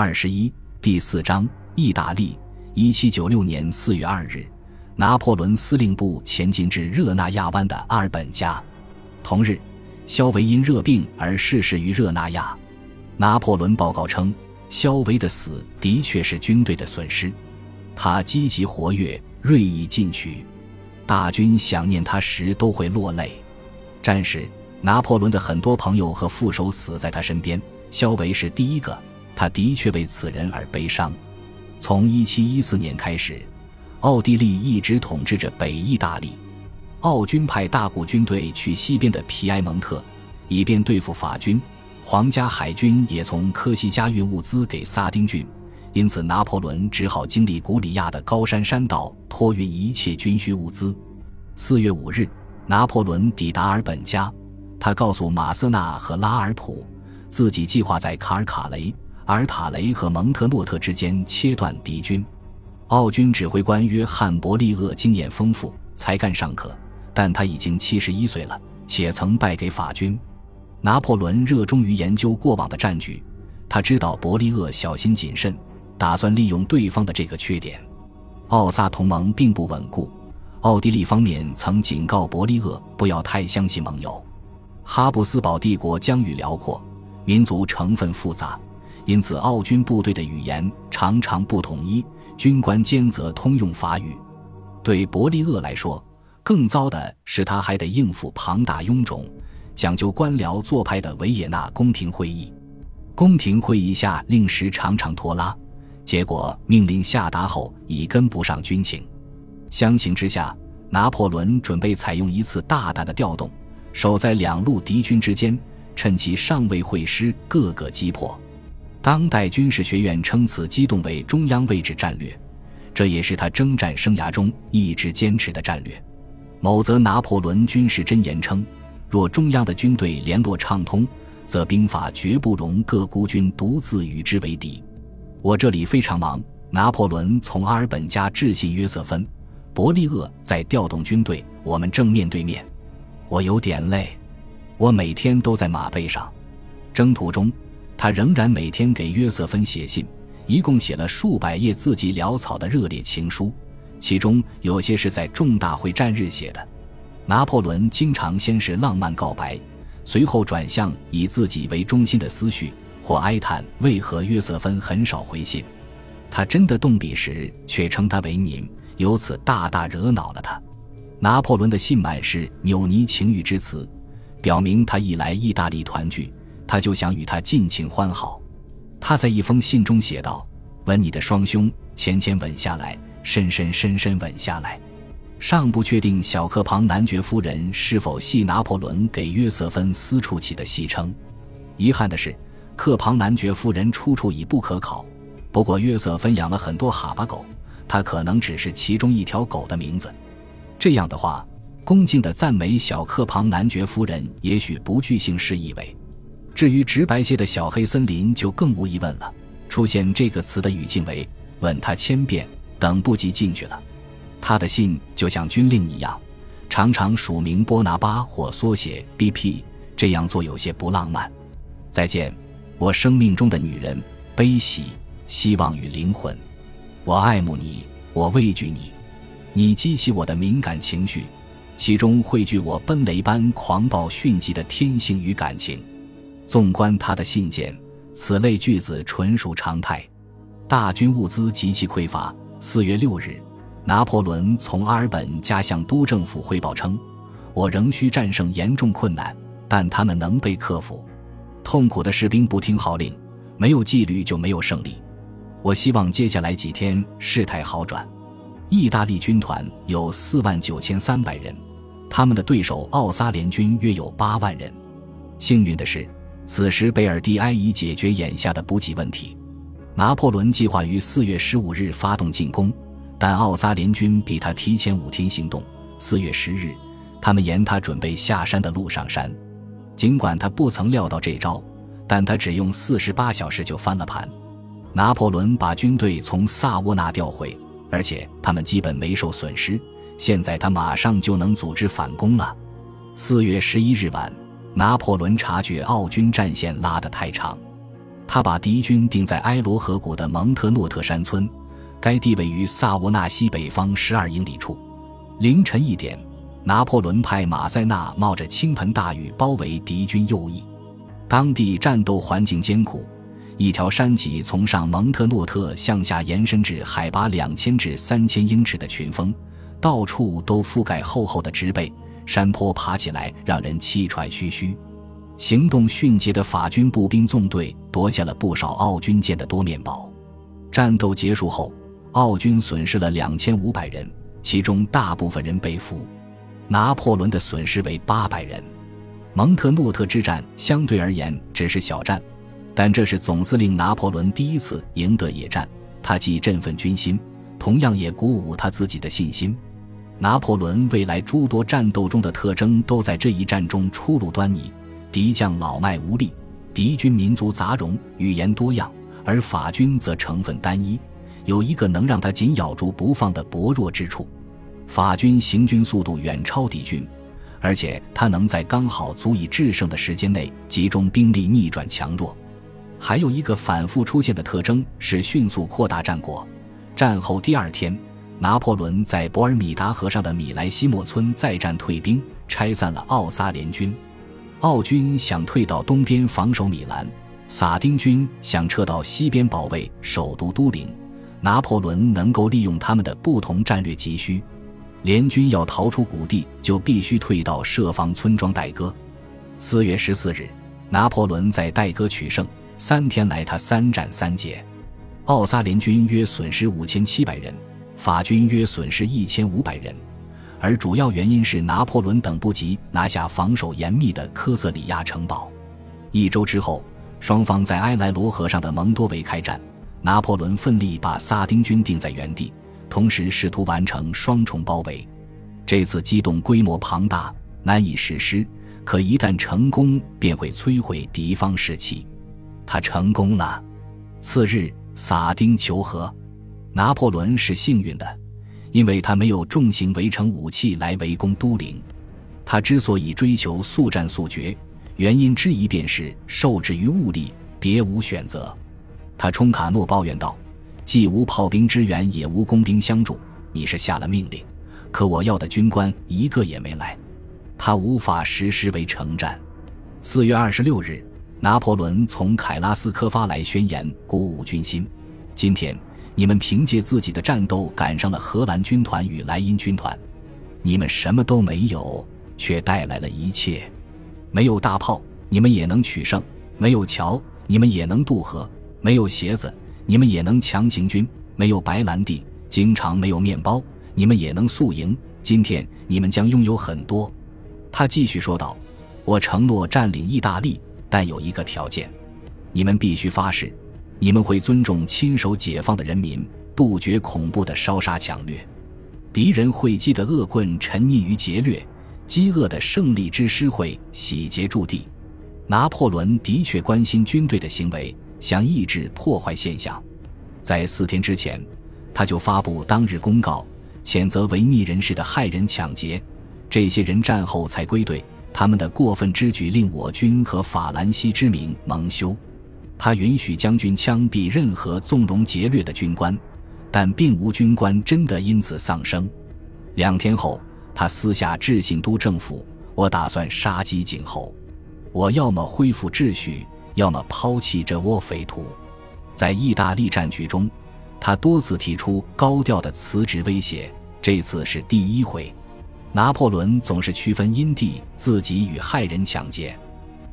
二十一第四章意大利。一七九六年四月二日，拿破仑司令部前进至热那亚湾的阿尔本加。同日，肖维因热病而逝世于热那亚。拿破仑报告称，肖维的死的确是军队的损失。他积极活跃，锐意进取，大军想念他时都会落泪。战时，拿破仑的很多朋友和副手死在他身边，肖维是第一个。他的确为此人而悲伤。从1714年开始，奥地利一直统治着北意大利。奥军派大股军队去西边的皮埃蒙特，以便对付法军。皇家海军也从科西嘉运物资给萨丁郡，因此拿破仑只好经历古里亚的高山山道，托运一切军需物资。4月5日，拿破仑抵达尔本加，他告诉马瑟纳和拉尔普，自己计划在卡尔卡雷。尔塔雷和蒙特诺特之间切断敌军。奥军指挥官约翰·伯利厄经验丰富，才干尚可，但他已经七十一岁了，且曾败给法军。拿破仑热衷于研究过往的战局，他知道伯利厄小心谨慎，打算利用对方的这个缺点。奥萨同盟并不稳固，奥地利方面曾警告伯利厄不要太相信盟友。哈布斯堡帝国疆域辽阔，民族成分复杂。因此，奥军部队的语言常常不统一，军官间则通用法语。对伯利厄来说，更糟的是他还得应付庞大臃肿、讲究官僚做派的维也纳宫廷会议。宫廷会议下令时常常拖拉，结果命令下达后已跟不上军情。相形之下，拿破仑准备采用一次大胆的调动，守在两路敌军之间，趁其尚未会师，各个击破。当代军事学院称此机动为中央位置战略，这也是他征战生涯中一直坚持的战略。某则拿破仑军事箴言称：若中央的军队联络畅通，则兵法绝不容各孤军独自与之为敌。我这里非常忙。拿破仑从阿尔本加致信约瑟芬·伯利厄，在调动军队，我们正面对面。我有点累，我每天都在马背上，征途中。他仍然每天给约瑟芬写信，一共写了数百页字迹潦草的热烈情书，其中有些是在重大会战日写的。拿破仑经常先是浪漫告白，随后转向以自己为中心的思绪，或哀叹为何约瑟芬很少回信。他真的动笔时，却称他为您，由此大大惹恼了他。拿破仑的信满是扭捏情欲之词，表明他一来意大利团聚。他就想与他尽情欢好。他在一封信中写道：“吻你的双胸，浅浅吻下来，深深深深吻下来。”尚不确定小克庞男爵夫人是否系拿破仑给约瑟芬私处起的戏称。遗憾的是，克庞男爵夫人出处已不可考。不过约瑟芬养了很多哈巴狗，他可能只是其中一条狗的名字。这样的话，恭敬地赞美小克庞男爵夫人，也许不具姓氏意味。至于直白些的小黑森林，就更无疑问了。出现这个词的语境为“吻他千遍”等不及进去了。他的信就像军令一样，常常署名波拿巴或缩写 B.P，这样做有些不浪漫。再见，我生命中的女人，悲喜、希望与灵魂。我爱慕你，我畏惧你。你激起我的敏感情绪，其中汇聚我奔雷般狂暴迅疾的天性与感情。纵观他的信件，此类句子纯属常态。大军物资极其匮乏。四月六日，拿破仑从阿尔本加向都政府汇报称：“我仍需战胜严重困难，但他们能被克服。痛苦的士兵不听号令，没有纪律就没有胜利。我希望接下来几天事态好转。”意大利军团有四万九千三百人，他们的对手奥沙联军约有八万人。幸运的是。此时，贝尔蒂埃已解决眼下的补给问题。拿破仑计划于四月十五日发动进攻，但奥萨联军比他提前五天行动。四月十日，他们沿他准备下山的路上山。尽管他不曾料到这招，但他只用四十八小时就翻了盘。拿破仑把军队从萨沃纳调回，而且他们基本没受损失。现在他马上就能组织反攻了。四月十一日晚。拿破仑察觉奥军战线拉得太长，他把敌军定在埃罗河谷的蒙特诺特山村，该地位于萨沃纳西北方十二英里处。凌晨一点，拿破仑派马塞纳冒着倾盆大雨包围敌军右翼。当地战斗环境艰苦，一条山脊从上蒙特诺特向下延伸至海拔两千至三千英尺的群峰，到处都覆盖厚厚的植被，山坡爬起来让人气喘吁吁。行动迅捷的法军步兵纵队夺下了不少奥军舰的多面堡。战斗结束后，奥军损失了两千五百人。其中大部分人被俘，拿破仑的损失为八百人。蒙特诺特之战相对而言只是小战，但这是总司令拿破仑第一次赢得野战，他既振奋军心，同样也鼓舞他自己的信心。拿破仑未来诸多战斗中的特征都在这一战中初露端倪：敌将老迈无力，敌军民族杂糅，语言多样，而法军则成分单一。有一个能让他紧咬住不放的薄弱之处，法军行军速度远超敌军，而且他能在刚好足以制胜的时间内集中兵力逆转强弱。还有一个反复出现的特征是迅速扩大战果。战后第二天，拿破仑在博尔米达河上的米莱西莫村再战退兵，拆散了奥萨联军。奥军想退到东边防守米兰，撒丁军想撤到西边保卫首都都灵。拿破仑能够利用他们的不同战略急需，联军要逃出谷地，就必须退到设防村庄戴戈。四月十四日，拿破仑在代戈取胜，三天来他三战三捷。奥萨联军约损失五千七百人，法军约损失一千五百人，而主要原因是拿破仑等不及拿下防守严密的科瑟里亚城堡。一周之后，双方在埃莱罗河上的蒙多维开战。拿破仑奋力把萨丁军定在原地，同时试图完成双重包围。这次机动规模庞大，难以实施，可一旦成功，便会摧毁敌方士气。他成功了。次日，萨丁求和。拿破仑是幸运的，因为他没有重型围城武器来围攻都灵。他之所以追求速战速决，原因之一便是受制于物力，别无选择。他冲卡诺抱怨道：“既无炮兵支援，也无工兵相助。你是下了命令，可我要的军官一个也没来，他无法实施围城战。”四月二十六日，拿破仑从凯拉斯科发来宣言，鼓舞军心：“今天你们凭借自己的战斗赶上了荷兰军团与莱茵军团，你们什么都没有，却带来了一切。没有大炮，你们也能取胜；没有桥，你们也能渡河。”没有鞋子，你们也能强行军；没有白兰地，经常没有面包，你们也能宿营。今天你们将拥有很多。他继续说道：“我承诺占领意大利，但有一个条件，你们必须发誓，你们会尊重亲手解放的人民，杜绝恐怖的烧杀抢掠。敌人会击的恶棍沉溺于劫掠，饥饿的胜利之师会洗劫驻地。拿破仑的确关心军队的行为。”想抑制破坏现象，在四天之前，他就发布当日公告，谴责违逆人士的害人抢劫。这些人战后才归队，他们的过分之举令我军和法兰西之名蒙羞。他允许将军枪毙任何纵容劫掠的军官，但并无军官真的因此丧生。两天后，他私下致信都政府：“我打算杀鸡儆猴，我要么恢复秩序。”要么抛弃这窝匪徒，在意大利战局中，他多次提出高调的辞职威胁，这次是第一回。拿破仑总是区分因地自己与害人抢劫，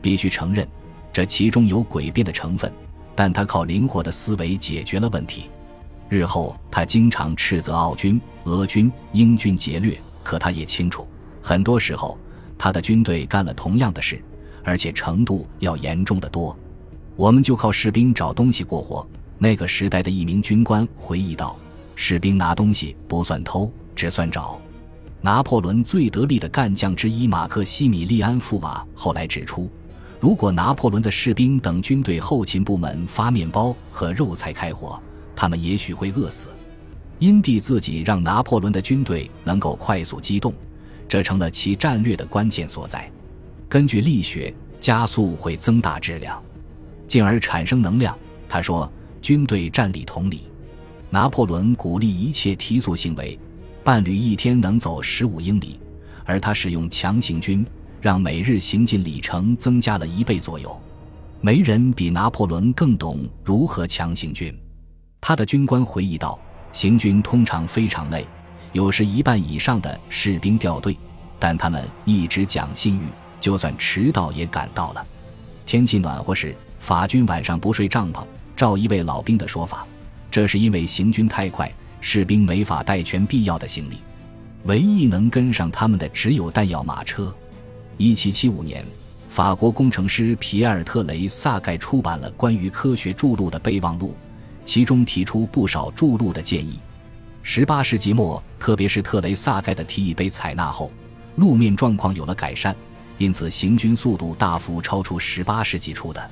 必须承认，这其中有诡辩的成分，但他靠灵活的思维解决了问题。日后他经常斥责奥军、俄军、英军劫掠，可他也清楚，很多时候他的军队干了同样的事。而且程度要严重的多，我们就靠士兵找东西过活。那个时代的一名军官回忆道：“士兵拿东西不算偷，只算找。”拿破仑最得力的干将之一马克西米利安·富瓦后来指出，如果拿破仑的士兵等军队后勤部门发面包和肉菜开火，他们也许会饿死。因地自己让拿破仑的军队能够快速机动，这成了其战略的关键所在。根据力学，加速会增大质量。进而产生能量。他说：“军队战力同理。”拿破仑鼓励一切提速行为，伴侣一天能走十五英里，而他使用强行军，让每日行进里程增加了一倍左右。没人比拿破仑更懂如何强行军。他的军官回忆道：“行军通常非常累，有时一半以上的士兵掉队，但他们一直讲信誉，就算迟到也赶到了。天气暖和时，法军晚上不睡帐篷。”照一位老兵的说法，这是因为行军太快，士兵没法带全必要的行李，唯一能跟上他们的只有弹药马车。一七七五年，法国工程师皮埃尔·特雷萨盖出版了关于科学筑路的备忘录，其中提出不少筑路的建议。十八世纪末，特别是特雷萨盖的提议被采纳后，路面状况有了改善，因此行军速度大幅超出十八世纪初的。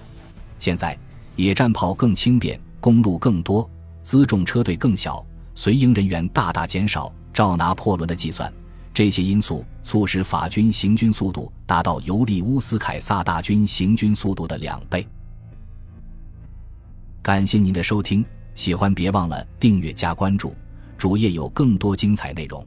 现在。野战炮更轻便，公路更多，辎重车队更小，随营人员大大减少。照拿破仑的计算，这些因素促使法军行军速度达到尤利乌斯·凯撒大军行军速度的两倍。感谢您的收听，喜欢别忘了订阅加关注，主页有更多精彩内容。